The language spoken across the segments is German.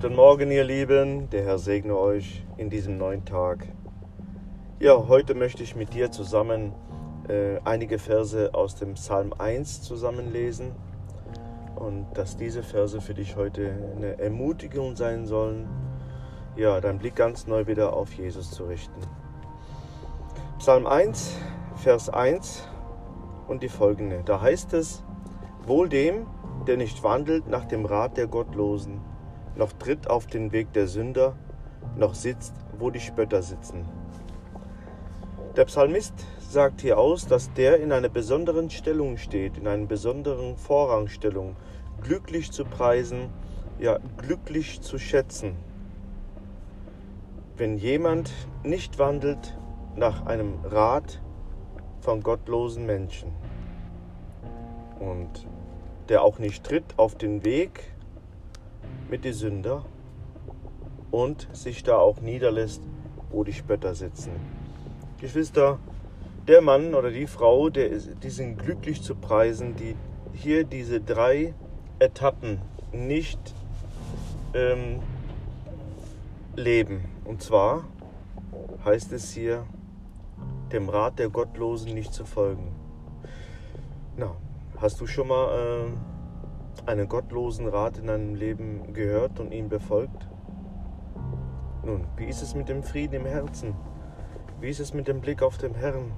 Guten Morgen, ihr Lieben. Der Herr segne euch in diesem neuen Tag. Ja, heute möchte ich mit dir zusammen äh, einige Verse aus dem Psalm 1 zusammenlesen und dass diese Verse für dich heute eine Ermutigung sein sollen, ja, deinen Blick ganz neu wieder auf Jesus zu richten. Psalm 1, Vers 1 und die folgende. Da heißt es, Wohl dem, der nicht wandelt nach dem Rat der Gottlosen, noch tritt auf den Weg der Sünder, noch sitzt, wo die Spötter sitzen. Der Psalmist sagt hier aus, dass der in einer besonderen Stellung steht, in einer besonderen Vorrangstellung, glücklich zu preisen, ja, glücklich zu schätzen. Wenn jemand nicht wandelt nach einem Rat von gottlosen Menschen und der auch nicht tritt auf den Weg mit die Sünder und sich da auch niederlässt, wo die Spötter sitzen. Geschwister, der Mann oder die Frau, der die sind glücklich zu preisen, die hier diese drei Etappen nicht ähm, leben. Und zwar heißt es hier, dem Rat der Gottlosen nicht zu folgen. Na, hast du schon mal äh, einen gottlosen Rat in deinem Leben gehört und ihn befolgt? Nun, wie ist es mit dem Frieden im Herzen? Wie ist es mit dem Blick auf den Herrn?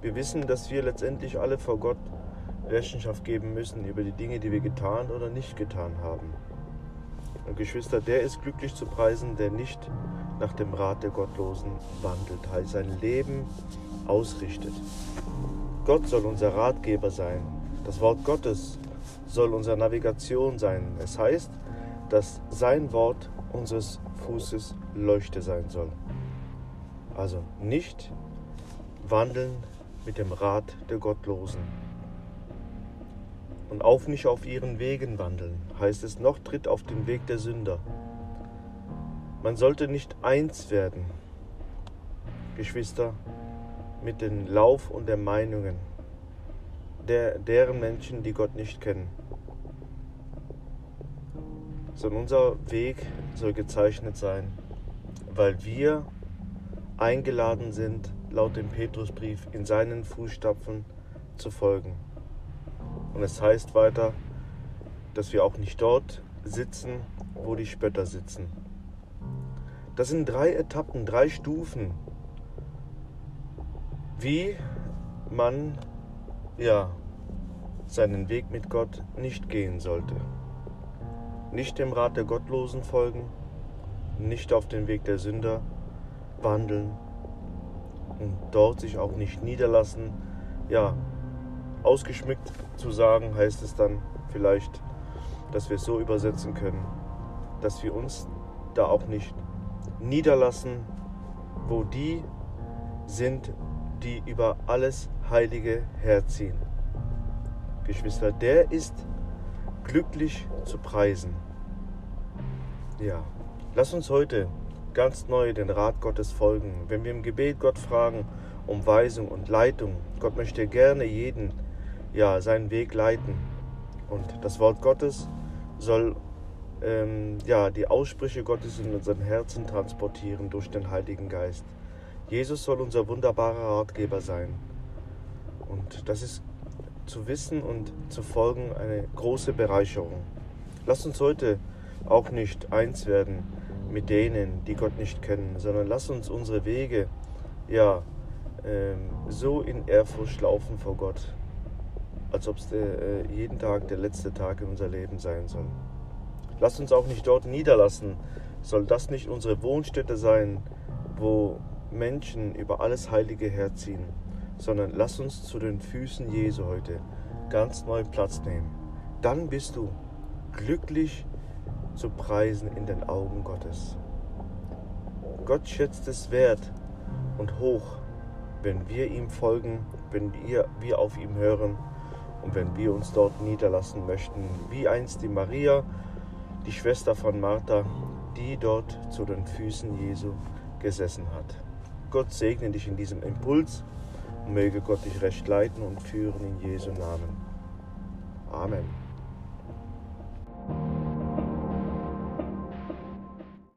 Wir wissen, dass wir letztendlich alle vor Gott Rechenschaft geben müssen über die Dinge, die wir getan oder nicht getan haben. Und Geschwister, der ist glücklich zu preisen, der nicht nach dem Rat der Gottlosen wandelt, heißt sein Leben ausrichtet. Gott soll unser Ratgeber sein. Das Wort Gottes soll unsere Navigation sein. Es heißt, dass sein Wort unseres Fußes Leuchte sein soll. Also nicht wandeln mit dem Rat der Gottlosen. Und auch nicht auf ihren Wegen wandeln, heißt es noch, tritt auf den Weg der Sünder. Man sollte nicht eins werden, Geschwister, mit dem Lauf und der Meinungen der, deren Menschen, die Gott nicht kennen. Sondern unser Weg soll gezeichnet sein, weil wir eingeladen sind, laut dem Petrusbrief in seinen Fußstapfen zu folgen. Und es heißt weiter, dass wir auch nicht dort sitzen, wo die Spötter sitzen. Das sind drei Etappen, drei Stufen, wie man ja seinen Weg mit Gott nicht gehen sollte. Nicht dem Rat der Gottlosen folgen, nicht auf den Weg der Sünder wandeln, und dort sich auch nicht niederlassen. Ja, ausgeschmückt zu sagen, heißt es dann vielleicht, dass wir es so übersetzen können, dass wir uns da auch nicht niederlassen, wo die sind, die über alles Heilige herziehen. Geschwister, der ist glücklich zu preisen. Ja, lass uns heute ganz neu den Rat Gottes folgen. Wenn wir im Gebet Gott fragen um Weisung und Leitung, Gott möchte gerne jeden ja seinen Weg leiten. Und das Wort Gottes soll ähm, ja die Aussprüche Gottes in unseren Herzen transportieren durch den Heiligen Geist. Jesus soll unser wunderbarer Ratgeber sein. Und das ist zu wissen und zu folgen eine große Bereicherung. Lasst uns heute auch nicht eins werden mit denen, die Gott nicht kennen, sondern lass uns unsere Wege ja ähm, so in Ehrfurcht laufen vor Gott, als ob es äh, jeden Tag der letzte Tag in unser Leben sein soll. Lass uns auch nicht dort niederlassen. Soll das nicht unsere Wohnstätte sein, wo Menschen über alles Heilige herziehen, sondern lass uns zu den Füßen Jesu heute ganz neu Platz nehmen. Dann bist du glücklich zu preisen in den Augen Gottes. Gott schätzt es wert und hoch, wenn wir ihm folgen, wenn wir, wir auf ihm hören und wenn wir uns dort niederlassen möchten, wie einst die Maria, die Schwester von Martha, die dort zu den Füßen Jesu gesessen hat. Gott segne dich in diesem Impuls und möge Gott dich recht leiten und führen in Jesu Namen. Amen.